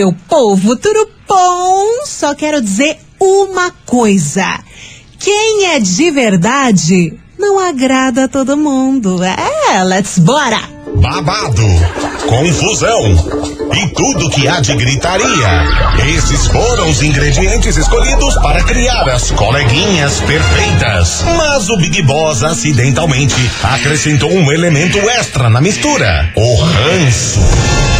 meu povo, tudo bom? Só quero dizer uma coisa. Quem é de verdade não agrada a todo mundo. É, let's bora! Babado, confusão e tudo que há de gritaria. Esses foram os ingredientes escolhidos para criar as coleguinhas perfeitas. Mas o Big Boss acidentalmente acrescentou um elemento extra na mistura: o ranço.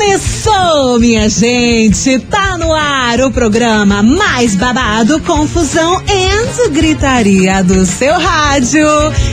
Começou, minha gente! Tá no ar o programa mais babado, confusão e gritaria do seu rádio.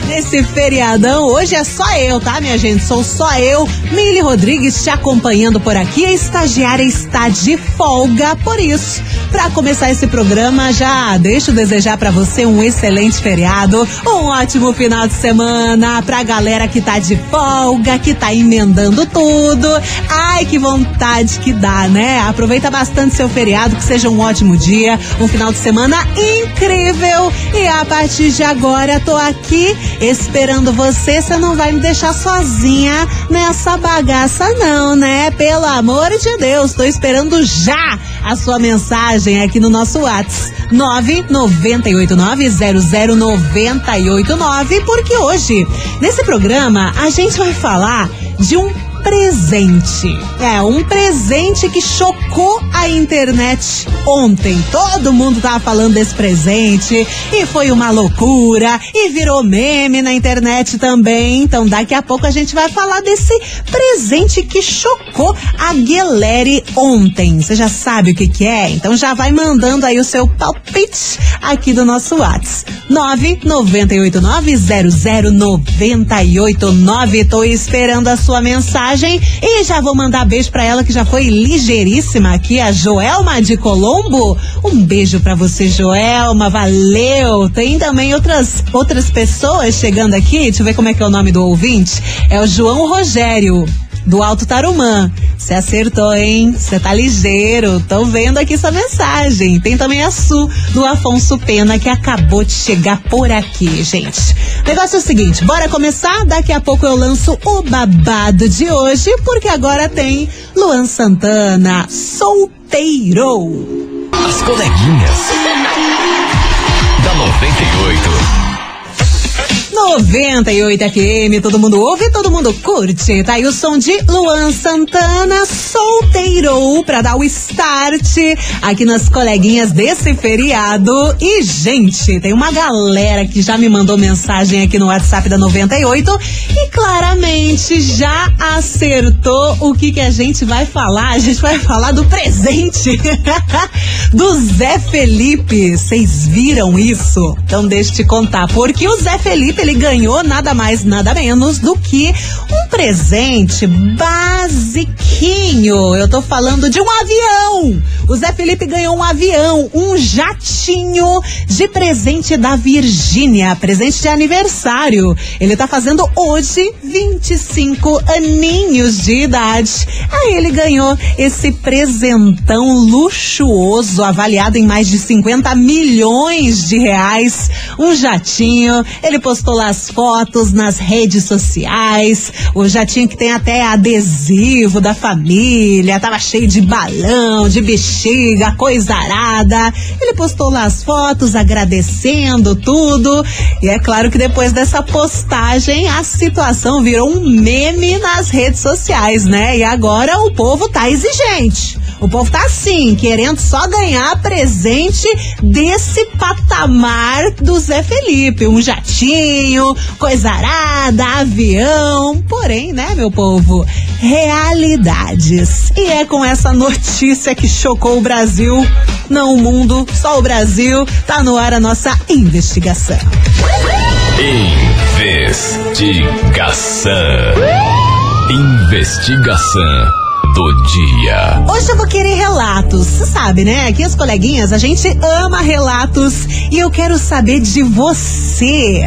Nesse feriadão, hoje é só eu, tá, minha gente? Sou só eu, Mili Rodrigues, te acompanhando por aqui. A estagiária está de folga, por isso, para começar esse programa, já deixo desejar para você um excelente feriado, um ótimo final de semana pra galera que tá de folga, que tá emendando tudo. Ai, que vontade que dá, né? Aproveita bastante seu feriado, que seja um ótimo dia, um final de semana incrível. E a partir de agora, tô aqui esperando você. Você não vai me deixar sozinha nessa bagaça, não, né? Pelo amor de Deus, tô esperando já a sua mensagem aqui no nosso WhatsApp. 998900989, porque hoje, nesse programa, a gente vai falar de um presente. É, um presente que chocou a internet ontem. Todo mundo tava falando desse presente e foi uma loucura e virou meme na internet também. Então daqui a pouco a gente vai falar desse presente que chocou a Guilherme ontem. Você já sabe o que que é? Então já vai mandando aí o seu palpite aqui do nosso WhatsApp. 998900989. Tô esperando a sua mensagem e já vou mandar beijo pra ela que já foi ligeiríssima aqui, a Joelma de Colombo. Um beijo pra você, Joelma. Valeu. Tem também outras outras pessoas chegando aqui. Deixa eu ver como é que é o nome do ouvinte. É o João Rogério do Alto Tarumã. Você acertou, hein? Você tá ligeiro. Tô vendo aqui sua mensagem. Tem também a Su, do Afonso Pena, que acabou de chegar por aqui, gente. Negócio é o seguinte, bora começar? Daqui a pouco eu lanço o babado de hoje, porque agora tem Luan Santana, solteiro. As coleguinhas. da 98. 98 FM, todo mundo ouve, todo mundo curte. Tá aí o som de Luan Santana, solteiro, pra dar o start aqui nas coleguinhas desse feriado. E, gente, tem uma galera que já me mandou mensagem aqui no WhatsApp da 98 e claramente já acertou o que, que a gente vai falar. A gente vai falar do presente do Zé Felipe. Vocês viram isso? Então deixa eu te contar. Porque o Zé Felipe, ele ganhou nada mais, nada menos do que um presente basiquinho. Eu tô falando de um avião. O Zé Felipe ganhou um avião, um jatinho de presente da Virgínia, presente de aniversário. Ele tá fazendo hoje 25 aninhos de idade. Aí ele ganhou esse presentão luxuoso, avaliado em mais de 50 milhões de reais. Um jatinho. Ele postou as fotos nas redes sociais. O jatinho que tem até adesivo da família, tava cheio de balão, de bexiga, coisa arada. Ele postou lá as fotos agradecendo tudo. E é claro que depois dessa postagem a situação virou um meme nas redes sociais, né? E agora o povo tá exigente. O povo tá assim, querendo só ganhar presente desse patamar do Zé Felipe. Um jatinho, coisa arada, avião. Porém, né, meu povo? Realidades. E é com essa notícia que chocou o Brasil, não o mundo, só o Brasil. Tá no ar a nossa investigação. Investigação. Investigação do dia. Hoje eu vou querer relatos. Você sabe, né? Aqui as coleguinhas, a gente ama relatos e eu quero saber de você.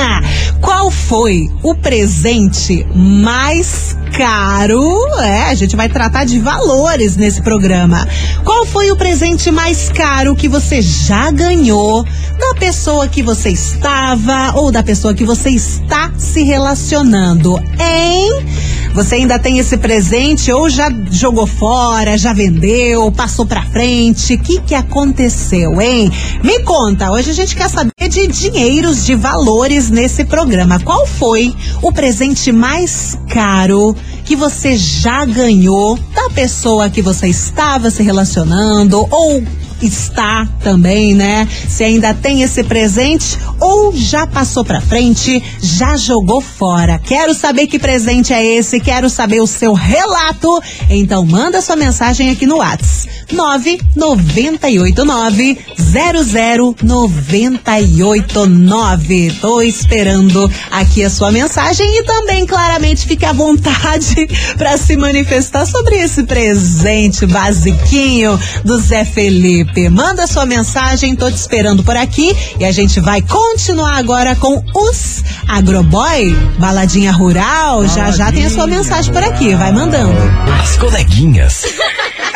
Qual foi o presente mais caro? É, a gente vai tratar de valores nesse programa. Qual foi o presente mais caro que você já ganhou da pessoa que você estava ou da pessoa que você está se relacionando? Hein? Você ainda tem esse presente ou já jogou fora, já vendeu, passou pra frente? O que que aconteceu, hein? Me conta, hoje a gente quer saber de dinheiros, de valores nesse programa. Qual foi o presente mais caro que você já ganhou da pessoa que você estava se relacionando ou está também, né? Se ainda tem esse presente ou já passou pra frente, já jogou fora. Quero saber que presente é esse, quero saber o seu relato. Então manda sua mensagem aqui no WhatsApp. 998900989. 00989. Tô esperando aqui a sua mensagem e também claramente fique à vontade para se manifestar sobre esse presente basiquinho do Zé Felipe. Manda sua mensagem, tô te esperando por aqui e a gente vai continuar agora com os Agroboy, baladinha rural. Baladinha. Já já tem a sua mensagem por aqui, vai mandando. As coleguinhas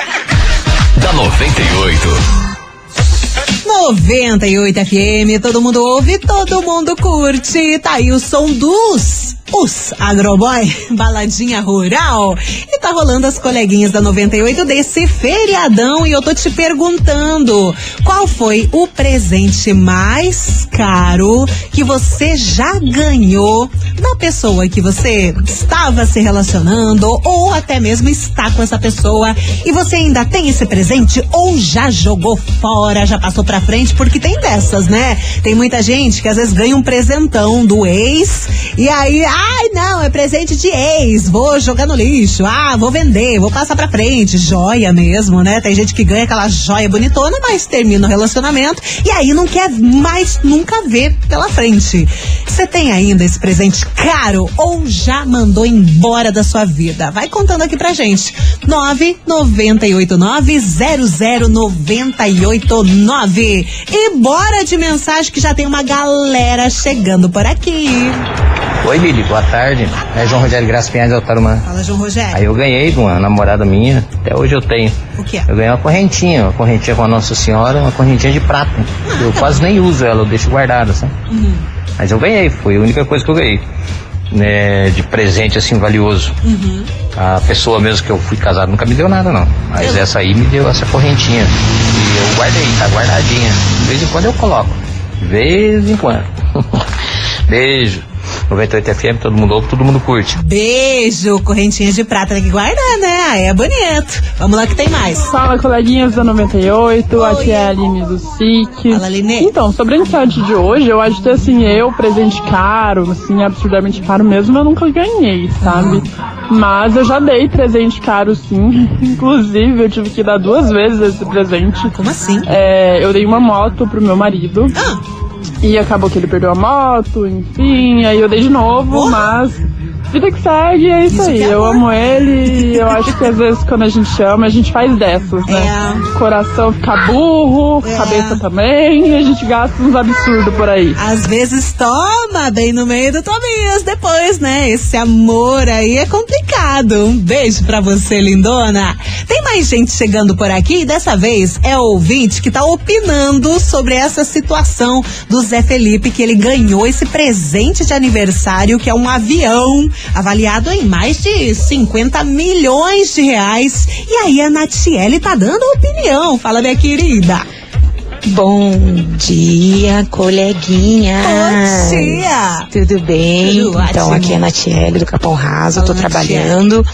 da 98. 98 FM, todo mundo ouve, todo mundo curte. Tá aí o som dos os Agroboy, baladinha rural. E tá rolando as coleguinhas da 98 desse feriadão e eu tô te perguntando, qual foi o presente mais caro que você já ganhou da pessoa que você estava se relacionando ou até mesmo está com essa pessoa e você ainda tem esse presente ou já jogou fora, já passou pra frente, porque tem dessas, né? Tem muita gente que às vezes ganha um presentão do ex e aí, ai não, é presente de ex, vou jogar no lixo, ah, vou vender, vou passar pra frente, joia mesmo, né? Tem gente que ganha aquela joia bonitona, mas termina o relacionamento e aí não quer mais nunca ver pela frente. Você tem ainda esse presente caro ou já mandou embora da sua vida? Vai contando aqui pra gente. 998900989. E bora de mensagem que já tem uma galera chegando por aqui. Oi, Lili, boa tarde. É João Rogério Graça Pinhais de Tarumã. Fala, João Rogério. Aí eu ganhei de uma namorada minha, até hoje eu tenho. O que é? Eu ganhei uma correntinha, uma correntinha com a Nossa Senhora, uma correntinha de prata. Ah, eu tá quase nem uso ela, eu deixo guardada, sabe? Uhum. Mas eu ganhei, foi a única coisa que eu ganhei. Né, de presente assim valioso. Uhum. A pessoa mesmo que eu fui casado nunca me deu nada, não. Mas eu... essa aí me deu essa correntinha. E eu guardei, tá guardadinha. De vez em quando eu coloco. De vez em quando. Beijo. 98 FM, todo mundo ouve, todo mundo curte. Beijo, correntinha de prata tem que guardar, né? Aí é bonito. Vamos lá que tem mais. Fala, coleguinhas da 98, Oi. aqui é a Aline do SIC. Fala, Aline. Então, sobre a aniversário de hoje, eu acho que assim, eu, presente caro, assim, absurdamente caro mesmo, eu nunca ganhei, sabe? Uhum. Mas eu já dei presente caro, sim. Inclusive, eu tive que dar duas vezes esse presente. Como assim? É, eu dei uma moto pro meu marido. Ah. E acabou que ele perdeu a moto, enfim, aí eu dei de novo, oh. mas vida que segue, é isso, isso aí. É eu amo ele e eu acho que às vezes quando a gente ama, a gente faz dessas, né? É. Coração fica burro, é. cabeça também, e a gente gasta uns absurdos por aí. Às vezes toma bem no meio do Tobias depois, né? Esse amor aí é complicado. Um beijo pra você, lindona. Tem mais gente chegando por aqui e dessa vez é o ouvinte que tá opinando sobre essa situação do Zé Felipe, que ele ganhou esse presente de aniversário, que é um avião avaliado em mais de 50 milhões de reais. E aí a Natiele tá dando opinião. Fala, minha querida. Bom dia, coleguinha. Bom dia. Tudo bem? Tudo então, ótimo. aqui é a Natiele do Capão Raso, tô trabalhando.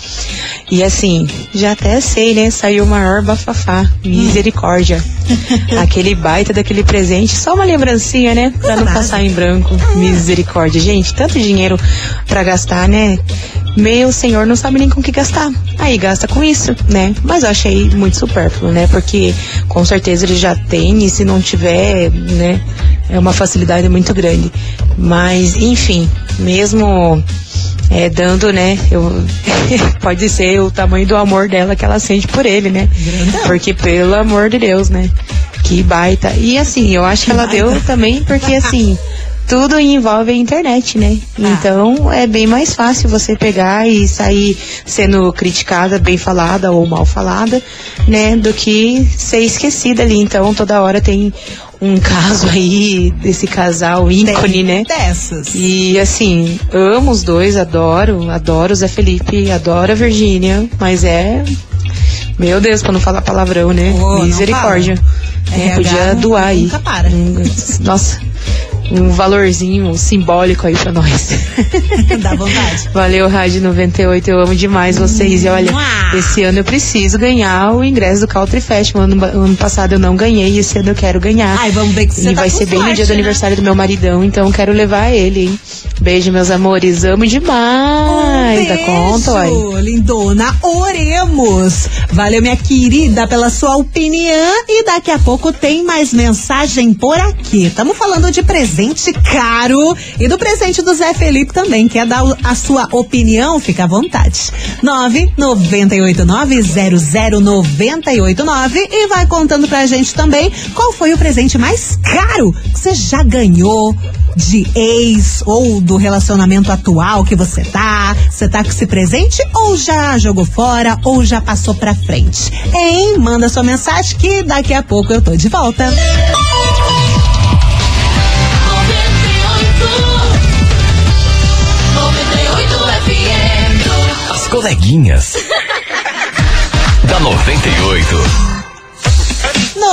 E assim, já até sei, né? Saiu o maior bafafá. Misericórdia. Aquele baita daquele presente, só uma lembrancinha, né? Pra não passar em branco. Misericórdia. Gente, tanto dinheiro pra gastar, né? Meu senhor não sabe nem com que gastar. Aí gasta com isso, né? Mas eu achei muito supérfluo, né? Porque com certeza ele já tem e se não tiver, né? É uma facilidade muito grande. Mas, enfim, mesmo é, dando, né? Eu, pode ser o tamanho do amor dela que ela sente por ele, né? Porque, pelo amor de Deus, né? Que baita. E assim, eu acho que ela baita. deu também porque, assim, tudo envolve a internet, né? Ah. Então é bem mais fácil você pegar e sair sendo criticada, bem falada ou mal falada, né? Do que ser esquecida ali. Então toda hora tem um caso aí desse casal ícone, Tem né? Dessas. E assim, amo os dois, adoro, adoro o Zé Felipe, adoro a Virgínia, mas é. Meu Deus, pra não falar palavrão, né? Oh, Misericórdia. É, podia doar aí. nunca para. Um- nossa, um valorzinho simbólico aí pra nós. Dá vontade. Valeu, Rádio 98, eu amo demais vocês. E olha, esse ano eu preciso ganhar o ingresso do Country Festival. Ano, ano passado eu não ganhei, e esse ano eu quero ganhar. Ai, vamos ver que você E tá vai ser bem no sorte, dia do né? aniversário do meu maridão, então eu quero levar ele, hein? Beijo, meus amores. Amo demais. Conta. Um beijo, lindona. Oremos. Valeu, minha querida, pela sua opinião. E daqui a pouco tem mais mensagem por aqui. Estamos falando de presente caro e do presente do Zé Felipe também. Quer dar a sua opinião? Fica à vontade. 998900989 e vai contando pra gente também qual foi o presente mais caro que você já ganhou de ex ou do relacionamento atual que você tá? Você tá com esse presente ou já jogou fora ou já passou pra frente? Hein? Manda sua mensagem que daqui a pouco eu tô de volta. 98 FM. As coleguinhas. da 98.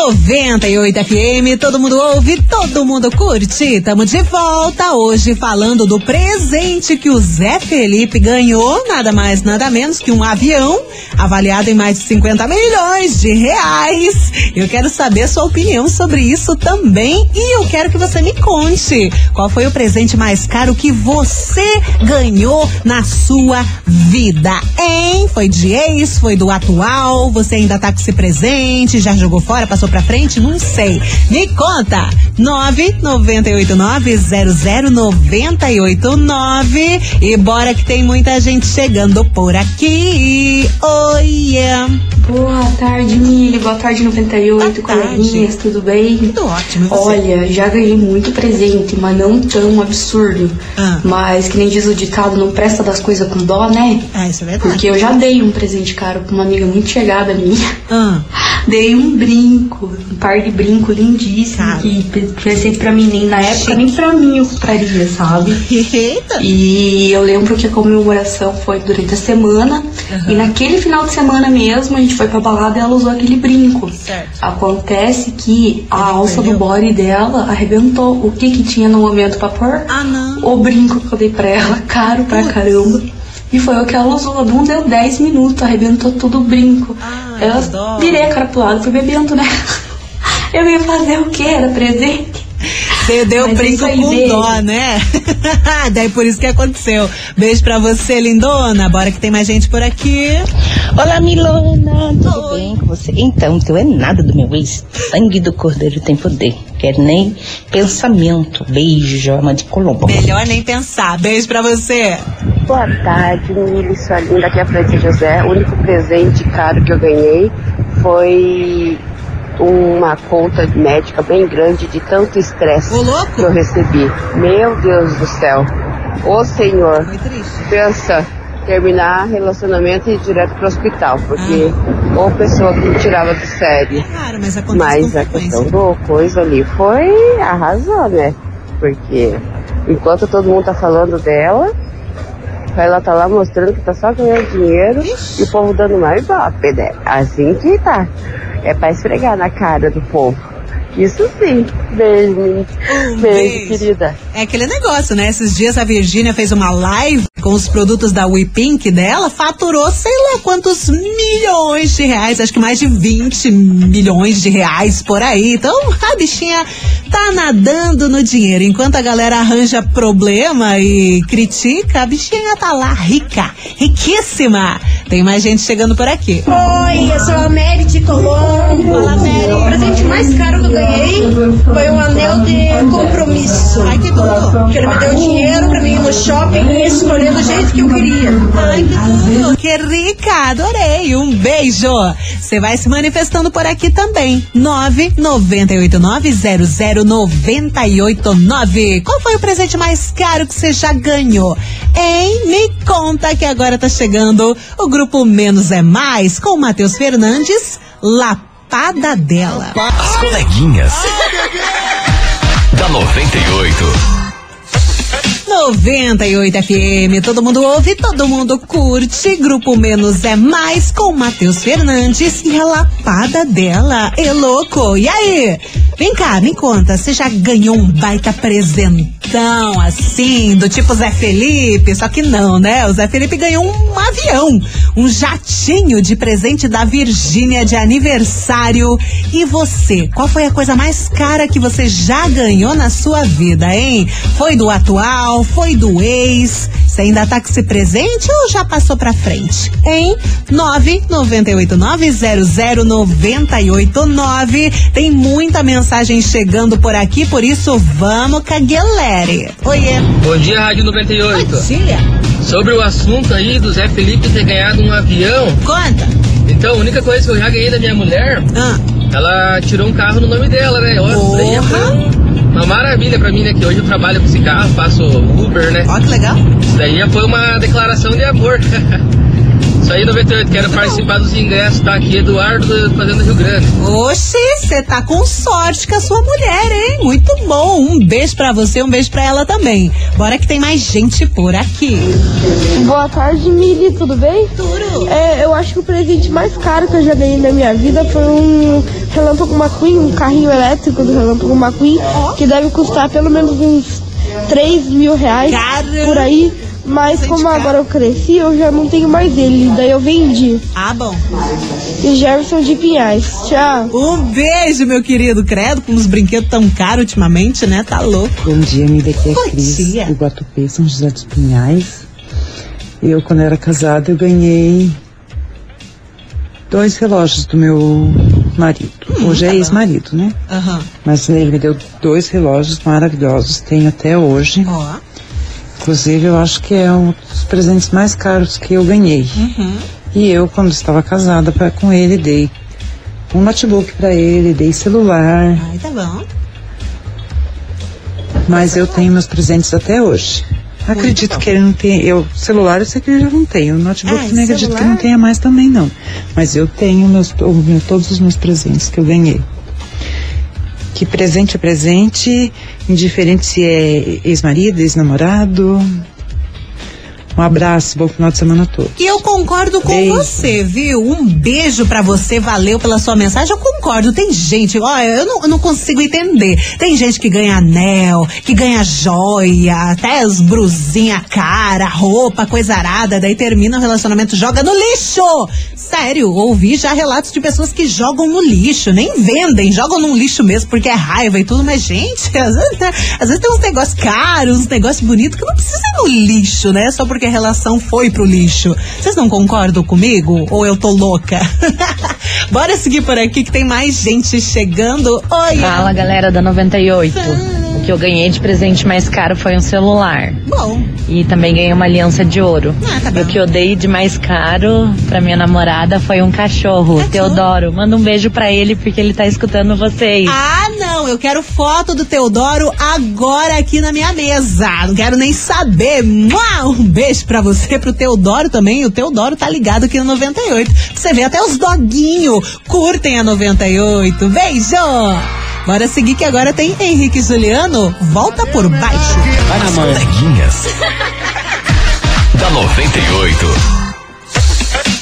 98 FM, todo mundo ouve, todo mundo curte. Tamo de volta hoje falando do presente que o Zé Felipe ganhou, nada mais, nada menos que um avião avaliado em mais de 50 milhões de reais. Eu quero saber sua opinião sobre isso também e eu quero que você me conte qual foi o presente mais caro que você ganhou na sua vida, hein? Foi de ex, foi do atual, você ainda tá com esse presente, já jogou fora, passou pra frente? Não sei. Me conta! 998900989 e bora que tem muita gente chegando por aqui. Oi! yeah. Boa tarde, Mili. Boa tarde, 98, Boa coleguinhas, tudo bem? Tudo ótimo? Olha, já ganhei muito presente, mas não tão absurdo. Ah. Mas, que nem diz o ditado, não presta das coisas com dó, né? Ah, isso é verdade. Porque eu já dei um presente caro pra uma amiga muito chegada minha. Ah, Dei um brinco, um par de brinco lindíssimo, Cara. que pe- presente pra mim, nem na época, nem pra mim eu compraria, sabe? eita! E eu lembro que a comemoração foi durante a semana. E naquele final de semana mesmo, a gente foi pra balada e ela usou aquele brinco. Certo. Acontece que a alça perdeu? do body dela arrebentou. O que que tinha no momento pra pôr? Ah, não. O brinco que eu dei pra ela, caro pra Putz. caramba. E foi o que ela usou. Não deu 10 minutos, arrebentou tudo o brinco. Que dó. eu virei a cara pro lado, fui bebendo, né? Eu ia fazer o quê? Era presente? Você deu Mas brinco com dó, né? Daí por isso que aconteceu. Beijo pra você, lindona. Bora que tem mais gente por aqui. Olá, Milona, tudo bem com você? Então, teu é nada do meu ex. Sangue do cordeiro tem poder. Quer nem pensamento. Beijo, Joana de Colombo. Melhor nem pensar. Beijo pra você. Boa tarde, Mili, sua linda. Aqui é a França José. O único presente caro que eu ganhei foi uma conta médica bem grande de tanto estresse que eu recebi. Meu Deus do céu. Ô Senhor, pensa terminar relacionamento e ir direto pro hospital, porque ou pessoa que me tirava do sério. Claro, mas acontece Mas a questão do coisa ali foi arrasou, né? Porque enquanto todo mundo tá falando dela, ela tá lá mostrando que tá só ganhando dinheiro e o povo dando mais ibope, né? Assim que tá. É pra esfregar na cara do povo. Isso sim. Beijo. Um beijo, beijo. querida. É aquele negócio, né? Esses dias a Virgínia fez uma live com os produtos da We Pink dela, faturou sei lá quantos milhões de reais, acho que mais de 20 milhões de reais por aí. Então a bichinha tá nadando no dinheiro. Enquanto a galera arranja problema e critica, a bichinha tá lá rica, riquíssima. Tem mais gente chegando por aqui. Oi, eu sou a Mary de Colombo. Fala, Mary. O presente mais caro que eu ganhei foi um anel de compromisso. Ai, que tudo. Que ele me deu dinheiro pra mim ir no shopping e escolher do jeito que eu queria. Ai, que tudo. Que rica, adorei. Um beijo. Você vai se manifestando por aqui também. 998900989. Qual foi o presente mais caro que você já ganhou? Hein? Me conta que agora tá chegando o grupo Menos é Mais com Matheus Fernandes, Lapada dela. As coleguinhas. da 98. 98 FM, todo mundo ouve, todo mundo curte. Grupo Menos é Mais com Matheus Fernandes e a lapada dela. É louco. E aí? Vem cá, me conta, você já ganhou um baita presentão assim, do tipo Zé Felipe? Só que não, né? O Zé Felipe ganhou um avião, um jatinho de presente da Virgínia de aniversário. E você, qual foi a coisa mais cara que você já ganhou na sua vida, hein? Foi do atual? Foi do ex? Você ainda tá com esse presente ou já passou pra frente? Hein? 998900989. Tem muita mensagem chegando por aqui, por isso vamos com a galera. Oiê. Bom dia, Rádio 98. Bom dia. Sobre o assunto aí do Zé Felipe ter ganhado um avião. Conta. Então, a única coisa que eu já ganhei da minha mulher, Ah. ela tirou um carro no nome dela, né? Daí Porra. Um- uma maravilha pra mim, né? Que hoje eu trabalho com esse carro, faço Uber, né? Ó, que legal. Isso daí já foi uma declaração de amor. Isso aí, 98, quero participar dos ingressos, tá aqui, Eduardo, do Fazenda Rio Grande. Oxi, você tá com sorte com a sua mulher, hein? Muito bom. Um beijo pra você, um beijo pra ela também. Bora que tem mais gente por aqui. Boa tarde, Mili, tudo bem? Tudo. É, eu acho que o presente mais caro que eu já ganhei na minha vida foi um Relâmpago McQueen, um carrinho elétrico do Relâmpago McQueen, que deve custar pelo menos uns 3 mil reais Caramba. por aí. Mas como caro. agora eu cresci, eu já não tenho mais ele, daí eu vendi. Ah, bom. E Jefferson de Pinhais. Tchau. Um beijo, meu querido. Credo, com os brinquedos tão caros ultimamente, né? Tá louco. Bom dia, me daqui é Bom Cris, dia. do Guatupê, São José dos Pinhais. Eu, quando era casada, eu ganhei dois relógios do meu marido. Hoje é ex-marido, né? Aham. Mas ele me deu dois relógios maravilhosos, tenho até hoje. Ó. Inclusive, eu acho que é um dos presentes mais caros que eu ganhei. Uhum. E eu, quando estava casada pra, com ele, dei um notebook pra ele, dei celular, Ai, tá bom. mas eu tenho meus presentes até hoje. Acredito bom. que ele não tem. Eu, celular eu sei que ele já não tem. O notebook Ah, e também acredito que celular? não tenha mais também, não. Mas eu tenho meus, todos os meus presentes que eu ganhei. Que presente é presente, indiferente se é ex-marido, ex-namorado. Um abraço, bom final de semana todo. E eu concordo com Beijo. você, viu? Um beijo pra você, valeu pela sua mensagem. Eu concordo, tem gente, olha, eu não, eu não consigo entender. Tem gente que ganha anel, que ganha joia, até as brusinhas cara, roupa, coisa arada, daí termina o relacionamento, joga no lixo! Sério, ouvi já relatos de pessoas que jogam no lixo, nem vendem, jogam no lixo mesmo porque é raiva e tudo, mas gente, às vezes, às vezes tem uns negócios caros, uns negócios bonitos que não precisa ir no lixo, né? Só porque a relação foi pro lixo. Vocês não concordam comigo? Ou eu tô louca? Bora seguir por aqui que tem mais gente chegando. Oi! Fala galera da 98. O que eu ganhei de presente mais caro foi um celular. Bom, E também ganhei uma aliança de ouro. Ah, tá e bom. o que eu dei de mais caro pra minha namorada foi um cachorro, Cachorro? Teodoro. Manda um beijo pra ele porque ele tá escutando vocês. Ah, não, eu quero foto do Teodoro agora aqui na minha mesa. Não quero nem saber. Um beijo pra você, pro Teodoro também. O Teodoro tá ligado aqui no 98. Você vê até os doguinhos curtem a 98. Beijo! Bora seguir que agora tem Henrique e Juliano. Volta por baixo. As coleguinhas. da 98.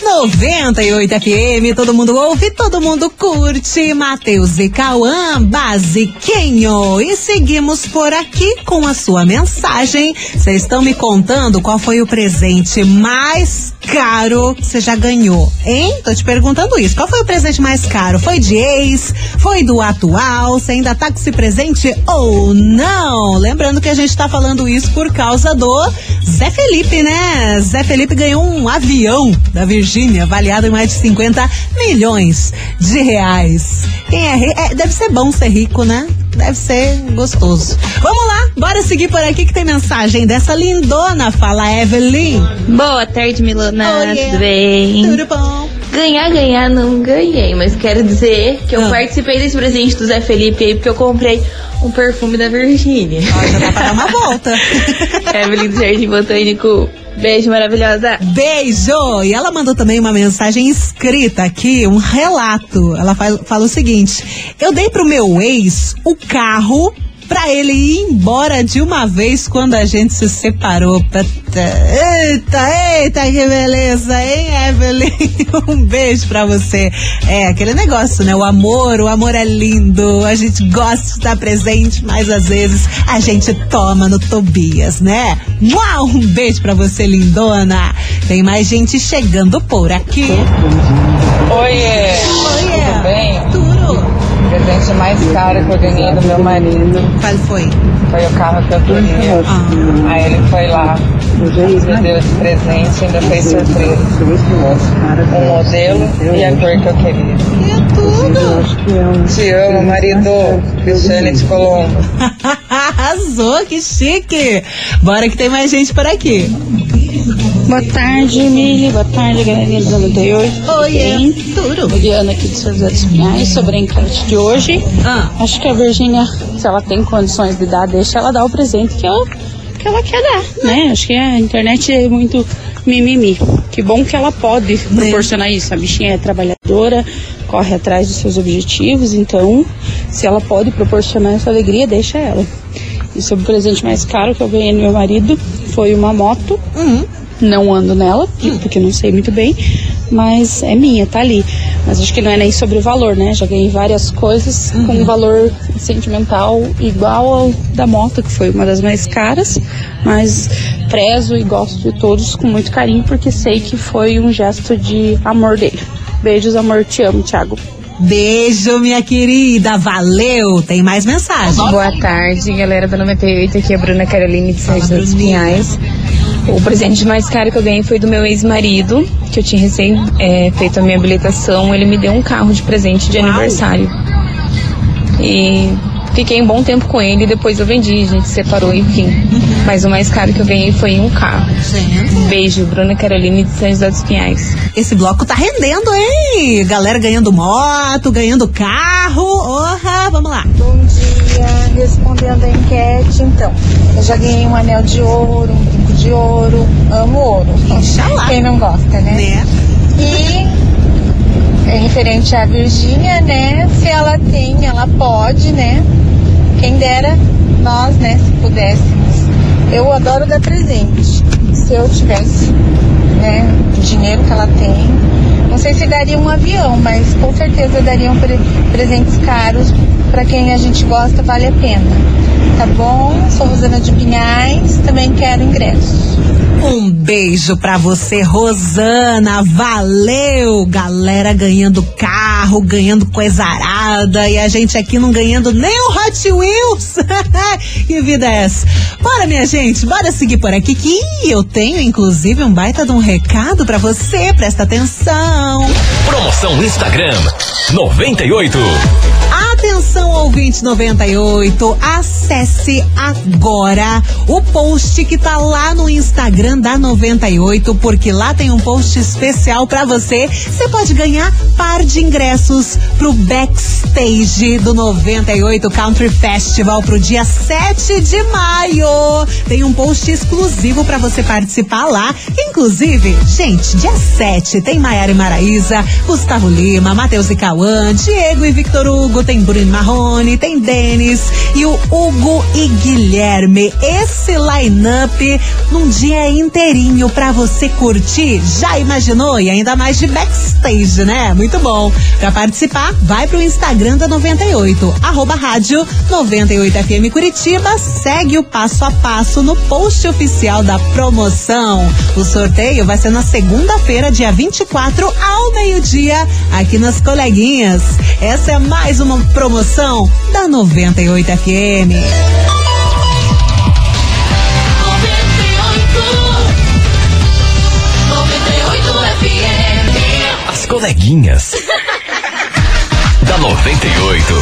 98 FM, todo mundo ouve, todo mundo curte. Matheus e Cauã, basiquinho. E seguimos por aqui com a sua mensagem. Vocês estão me contando qual foi o presente mais caro que você já ganhou, hein? Tô te perguntando isso. Qual foi o presente mais caro? Foi de ex? Foi do atual? Você ainda tá com esse presente ou não? Lembrando que a gente tá falando isso por causa do Zé Felipe, né? Zé Felipe ganhou um avião da Virgínia, avaliado em mais de 50 milhões de reais. Quem é, é deve ser bom ser rico, né? Deve ser gostoso. Vamos lá, bora seguir por aqui que tem mensagem dessa lindona. Fala, Evelyn. Boa tarde, Milona. Oh, yeah. Tudo bem? Tudo bom? Ganhar, ganhar, não ganhei, mas quero dizer que eu Ah. participei desse presente do Zé Felipe aí porque eu comprei um perfume da Virgínia. Ó, já dá pra dar uma volta. Evelyn do Jardim Botânico. Beijo maravilhosa. Beijo! E ela mandou também uma mensagem escrita aqui, um relato. Ela fala, fala o seguinte: Eu dei pro meu ex o carro pra ele ir embora de uma vez quando a gente se separou. Pata- Eita, eita, que beleza, hein, Evelyn? Um beijo pra você. É, aquele negócio, né? O amor, o amor é lindo. A gente gosta de estar presente, mas às vezes a gente toma no Tobias, né? Uau, um beijo pra você, lindona. Tem mais gente chegando por aqui. Oiê! Oiê! Tudo bem? Tudo. O presente mais caro que eu ganhei do meu marido Qual foi? foi o carro que eu queria. Ah. Aí ele foi lá, me deu esse presente e ainda fez surpresa. O modelo e a cor que eu queria. É tudo. Te amo, marido. Cristiane de Colombo. Arrasou, que chique. Bora que tem mais gente por aqui. Boa tarde, Mili. Boa tarde, galerinha do 98. Oiê, Bem? tudo. Juliana aqui de São José dos Pinhais, sobre a enquete de hoje. Ah. Acho que a Virgínia, se ela tem condições de dar, deixa ela dar o presente que ela, que ela quer dar, né? Acho que a internet é muito mimimi. Que bom que ela pode proporcionar isso. A bichinha é trabalhadora, corre atrás dos seus objetivos, então, se ela pode proporcionar essa alegria, deixa ela. E sobre o presente mais caro que eu ganhei do meu marido, foi uma moto. Não ando nela, porque não sei muito bem, mas é minha, tá ali. Mas acho que não é nem sobre o valor, né? Já ganhei várias coisas com um valor sentimental igual ao da moto, que foi uma das mais caras, mas prezo e gosto de todos com muito carinho, porque sei que foi um gesto de amor dele. Beijos, amor, te amo, Thiago. Beijo, minha querida. Valeu. Tem mais mensagem. Boa tarde, galera da 98. Aqui é a Bruna Caroline de São José dos Pinhais. O presente mais caro que eu ganhei foi do meu ex-marido, que eu tinha recém é, feito a minha habilitação. Ele me deu um carro de presente de aniversário. E fiquei um bom tempo com ele, depois eu vendi, a gente se separou, enfim. Mas o mais caro que eu ganhei foi um carro. Beijo, Bruna Caroline de São José dos Pinhais. Esse bloco tá rendendo, hein? Galera ganhando moto, ganhando carro. Orra, vamos lá. Bom dia, respondendo a enquete, então. Eu já ganhei um anel de ouro, um brinco de ouro, amo ouro. Oxalá. Quem não gosta, né? Né? E é referente à Virgínia, né? Se ela tem, ela pode, né? Quem dera nós, né, se pudéssemos. Eu adoro dar presente. Se eu tivesse, né, o dinheiro que ela tem, não sei se daria um avião, mas com certeza dariam pre- presentes caros para quem a gente gosta, vale a pena. Tá bom? Sou Rosana de Pinhais, também quero ingressos. Um beijo pra você, Rosana. Valeu, galera ganhando carro, ganhando coisa arada e a gente aqui não ganhando nem o Hot Wheels. que vida é essa? Bora, minha gente, bora seguir por aqui que eu tenho inclusive um baita de um recado pra você. Presta atenção. Promoção Instagram 98. Atenção, ouvinte 98, acesse agora o post que tá lá no Instagram da 98, porque lá tem um post especial pra você. Você pode ganhar par de ingressos pro backstage do 98 Country Festival pro dia 7 de maio. Tem um post exclusivo pra você participar lá. Inclusive, gente, dia 7 tem Maiara e Maraísa, Gustavo Lima, Matheus e Cauã, Diego e Victor Hugo, tem Bruno Marrone, tem Denis e o Hugo e Guilherme. Esse line-up num dia inteirinho pra você curtir. Já imaginou? E ainda mais de backstage, né? Muito bom. Pra participar, vai pro Instagram da 98, arroba rádio 98FM Curitiba, segue o passo a passo no post oficial da promoção. O sorteio vai ser na segunda-feira, dia 24, ao meio-dia, aqui nas coleguinhas. Essa é mais uma promoção da 98 coleguinhas. da 98.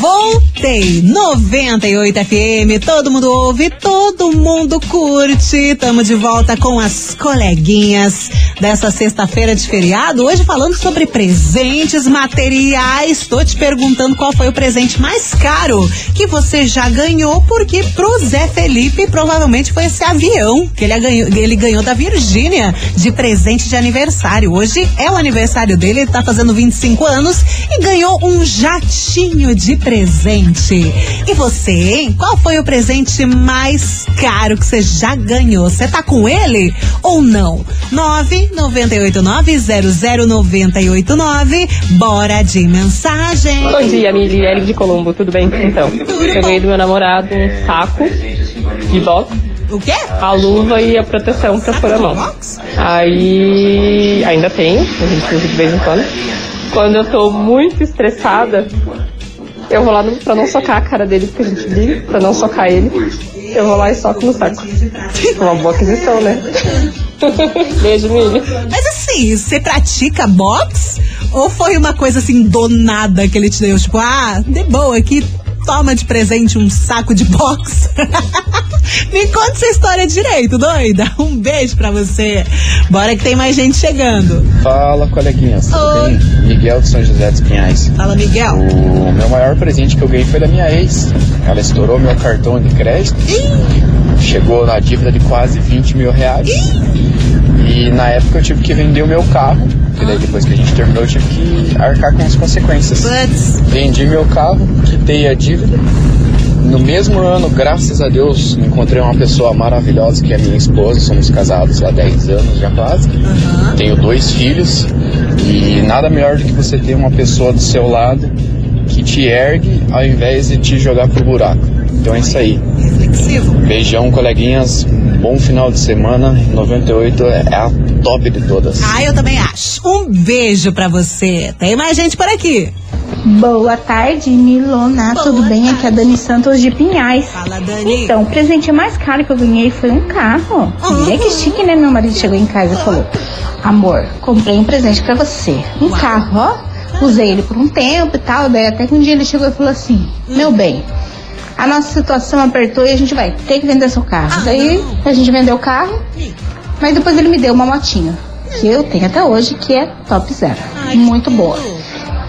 Voltei, 98 FM, todo mundo ouve, todo mundo curte. Tamo de volta com as coleguinhas dessa sexta-feira de feriado. Hoje falando sobre presentes materiais. Tô te perguntando qual foi o presente mais caro que você já ganhou, porque pro Zé Felipe provavelmente foi esse avião que ele ganhou, ele ganhou da Virgínia de presente de aniversário. Hoje é o aniversário dele, ele tá fazendo 25 anos e ganhou um jatinho de presente. E você, hein? Qual foi o presente mais caro que você já ganhou? Você tá com ele ou não? 998900989. Bora de mensagem. Bom dia, Miliele de Colombo, tudo bem? Então, eu ganhei do meu namorado um saco de boxe. O quê? A luva e a proteção pra pôr a mão. Aí ainda tenho, a gente usa de vez em quando. Quando eu tô muito estressada, eu vou lá no, pra não socar a cara dele, porque a gente liga, pra não socar ele. Eu vou lá e soco no saco. Uma boa aquisição, né? Beijo, Mili. Mas assim, você pratica box? Ou foi uma coisa assim, donada que ele te deu? Tipo, ah, de boa aqui, toma de presente um saco de box. Me conta essa história direito, doida. Um beijo pra você. Bora que tem mais gente chegando. Fala, coleguinhas. Tudo Oi. bem? Miguel de São José dos Pinhais. Fala, Miguel. O meu maior presente que eu ganhei foi da minha ex. Ela estourou meu cartão de crédito. Chegou na dívida de quase 20 mil reais. E na época eu tive que vender o meu carro. E daí depois que a gente terminou eu tive que arcar com as consequências. Vendi meu carro, quitei a dívida. No mesmo ano, graças a Deus, encontrei uma pessoa maravilhosa que é minha esposa. Somos casados há 10 anos já quase. Tenho dois filhos. E nada melhor do que você ter uma pessoa do seu lado que te ergue ao invés de te jogar pro buraco. Então é isso aí. Reflexivo. Beijão, coleguinhas. Bom final de semana. 98 é a top de todas. Ah, eu também acho. Um beijo pra você. Tem mais gente por aqui. Boa tarde, Milona. Tudo bem? Aqui é a Dani Santos de Pinhais. Fala, Dani. Então, o presente mais caro que eu ganhei foi um carro. Olha que chique, né? Meu marido chegou em casa e falou: Amor, comprei um presente pra você. Um carro, ó. Usei ele por um tempo e tal. Daí até que um dia ele chegou e falou assim: Meu bem, a nossa situação apertou e a gente vai ter que vender seu carro. Daí a gente vendeu o carro, mas depois ele me deu uma motinha. Que eu tenho até hoje, que é top zero. Muito boa.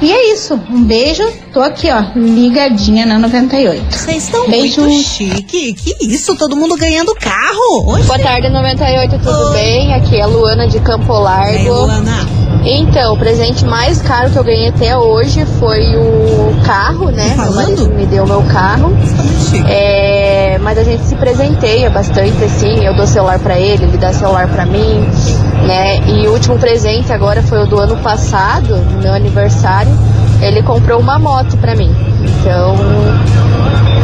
E é isso. Um beijo. Tô aqui, ó, ligadinha na 98. Vocês estão Beijo. muito chique. Que isso? Todo mundo ganhando carro? Oxe. Boa tarde, 98, tudo bem? Aqui é a Luana de Campo Largo. Ei, Luana. Então, o presente mais caro que eu ganhei até hoje foi o carro, né? Meu marido me deu meu carro. É, mas a gente se presenteia bastante, assim. Eu dou celular pra ele, ele dá celular pra mim, né? E o último presente agora foi o do ano passado, no meu aniversário. Ele comprou uma moto pra mim. Então,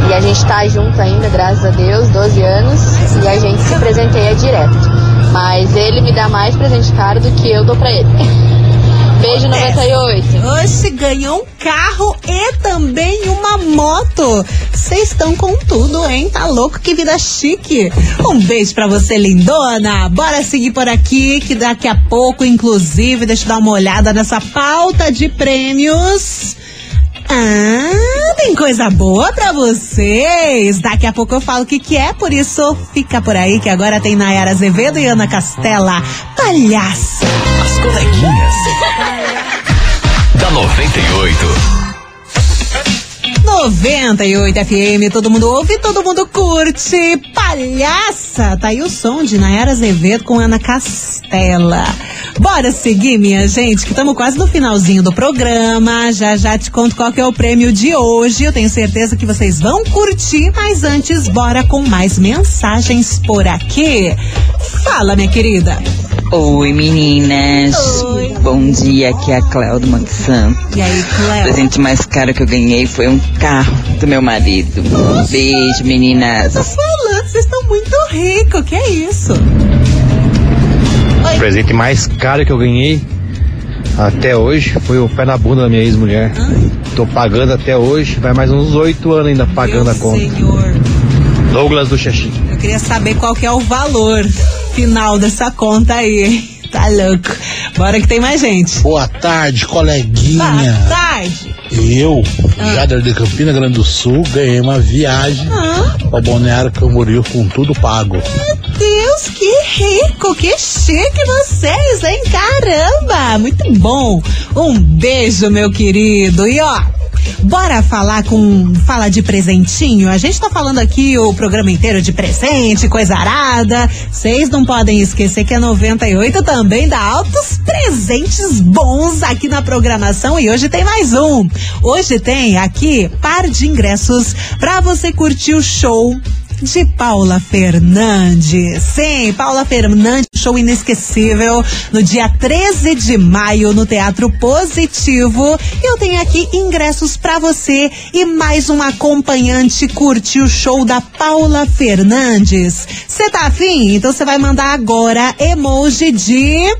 e a gente tá junto ainda, graças a Deus, 12 anos, e a gente se presenteia direto. Mas ele me dá mais presente caro do que eu dou pra ele. Beijo 98. Oxe, ganhou um carro e também uma moto. Vocês estão com tudo, hein? Tá louco? Que vida chique. Um beijo pra você, lindona. Bora seguir por aqui, que daqui a pouco, inclusive, deixa eu dar uma olhada nessa pauta de prêmios. Ah, tem coisa boa pra vocês. Daqui a pouco eu falo o que, que é, por isso fica por aí que agora tem Nayara Azevedo e Ana Castela. Palhaça. As coleguinhas. da 98. 98 FM, todo mundo ouve, todo mundo curte. Palhaça! Tá aí o som de Nayara Azevedo com Ana Castela. Bora seguir, minha gente, que estamos quase no finalzinho do programa. Já já te conto qual que é o prêmio de hoje. Eu tenho certeza que vocês vão curtir, mas antes, bora com mais mensagens por aqui. Fala, minha querida. Oi meninas, bom dia, aqui é a Cléo do Monte Santo. E aí, O Cléo? presente mais caro que eu ganhei foi um carro do meu marido. Beijo meninas. Tô falando, vocês estão muito ricos, que é isso? O presente mais caro que eu ganhei até hoje foi o pé na bunda da minha ex-mulher. Tô pagando até hoje, vai mais uns oito anos ainda pagando a conta. Senhor, Douglas do Xaxim. eu queria saber qual que é o valor final dessa conta aí, hein? Tá louco. Bora que tem mais gente. Boa tarde, coleguinha. Boa tarde. Eu, Jader de Campina Grande do Sul, ganhei uma viagem para Balneário Camboriú com tudo pago. Deus, que rico, que chique vocês, hein? Caramba, muito bom. Um beijo, meu querido. E ó, bora falar com fala de presentinho. A gente tá falando aqui o programa inteiro de presente, coisa arada. Vocês não podem esquecer que a 98 também dá altos presentes bons aqui na programação e hoje tem mais um. Hoje tem aqui par de ingressos pra você curtir o show de Paula Fernandes. Sim, Paula Fernandes, show inesquecível no dia 13 de maio no Teatro Positivo. Eu tenho aqui ingressos pra você e mais um acompanhante curtir o show da Paula Fernandes. Você tá afim? Então você vai mandar agora emoji de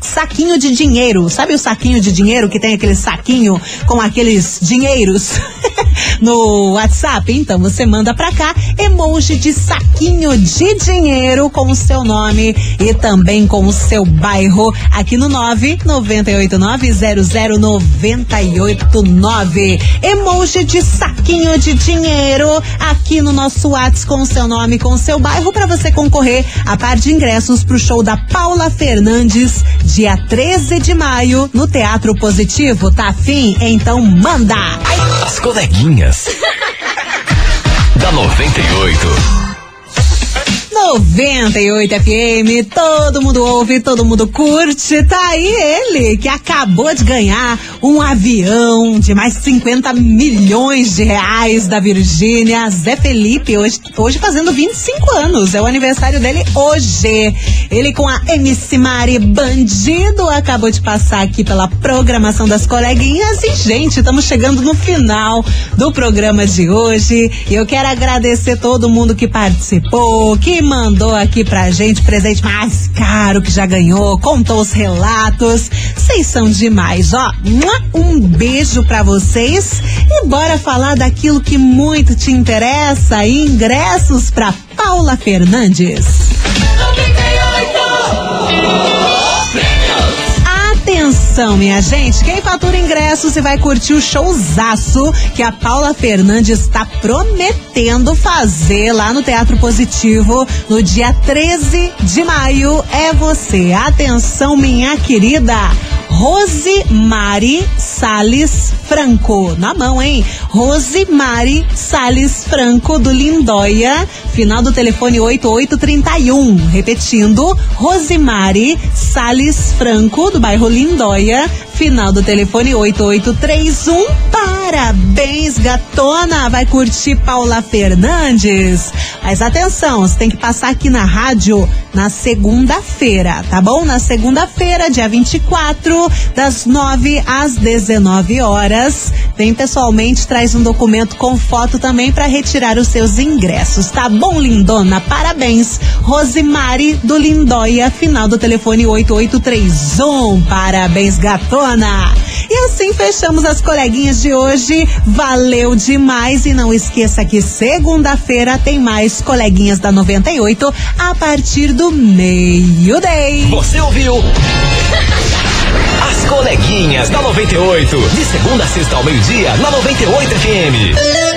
saquinho de dinheiro. Sabe o saquinho de dinheiro que tem aquele saquinho com aqueles dinheiros no WhatsApp? Então você manda pra cá emoji de saquinho de dinheiro com o seu nome e também com o seu bairro aqui no 998900989. Emoji de saquinho de dinheiro aqui no nosso WhatsApp com o seu nome, com o seu bairro para você concorrer a par de ingressos pro show da Paula Fernandes dia 13 de maio no Teatro Positivo. Tá afim? Então manda! As coleguinhas. da 98. 98 FM, todo mundo ouve, todo mundo curte. Tá aí ele, que acabou de ganhar um avião de mais 50 milhões de reais da Virgínia. Zé Felipe, hoje, hoje fazendo 25 anos. É o aniversário dele hoje. Ele com a MC Mari Bandido acabou de passar aqui pela programação das coleguinhas. E, gente, estamos chegando no final do programa de hoje. E eu quero agradecer todo mundo que participou, que mandou aqui pra gente presente mais caro que já ganhou, contou os relatos. Vocês são demais, ó. Um beijo pra vocês e bora falar daquilo que muito te interessa, ingressos pra Paula Fernandes. Atenção, minha gente, quem fatura ingressos e vai curtir o showzaço que a Paula Fernandes está prometendo fazer lá no Teatro Positivo no dia 13 de maio é você. Atenção, minha querida. Rosemary Sales Franco. Na mão, hein? Rosemary Sales Franco do Lindóia. Final do telefone 8831. Repetindo, Rosemary Sales Franco do bairro Lindóia. Final do telefone 8831. Parabéns, gatona! Vai curtir Paula Fernandes. Mas atenção, você tem que passar aqui na rádio na segunda-feira, tá bom? Na segunda-feira, dia 24, das 9 às 19 horas. Vem pessoalmente, traz um documento com foto também para retirar os seus ingressos, tá bom, lindona? Parabéns, Rosemary do Lindóia, final do telefone 8831. Parabéns, gatona! E assim fechamos as coleguinhas de hoje. Valeu demais e não esqueça que segunda-feira tem mais coleguinhas da 98 a partir do meio-day. Você ouviu? As coleguinhas da 98. De segunda a sexta ao meio-dia, na 98 FM.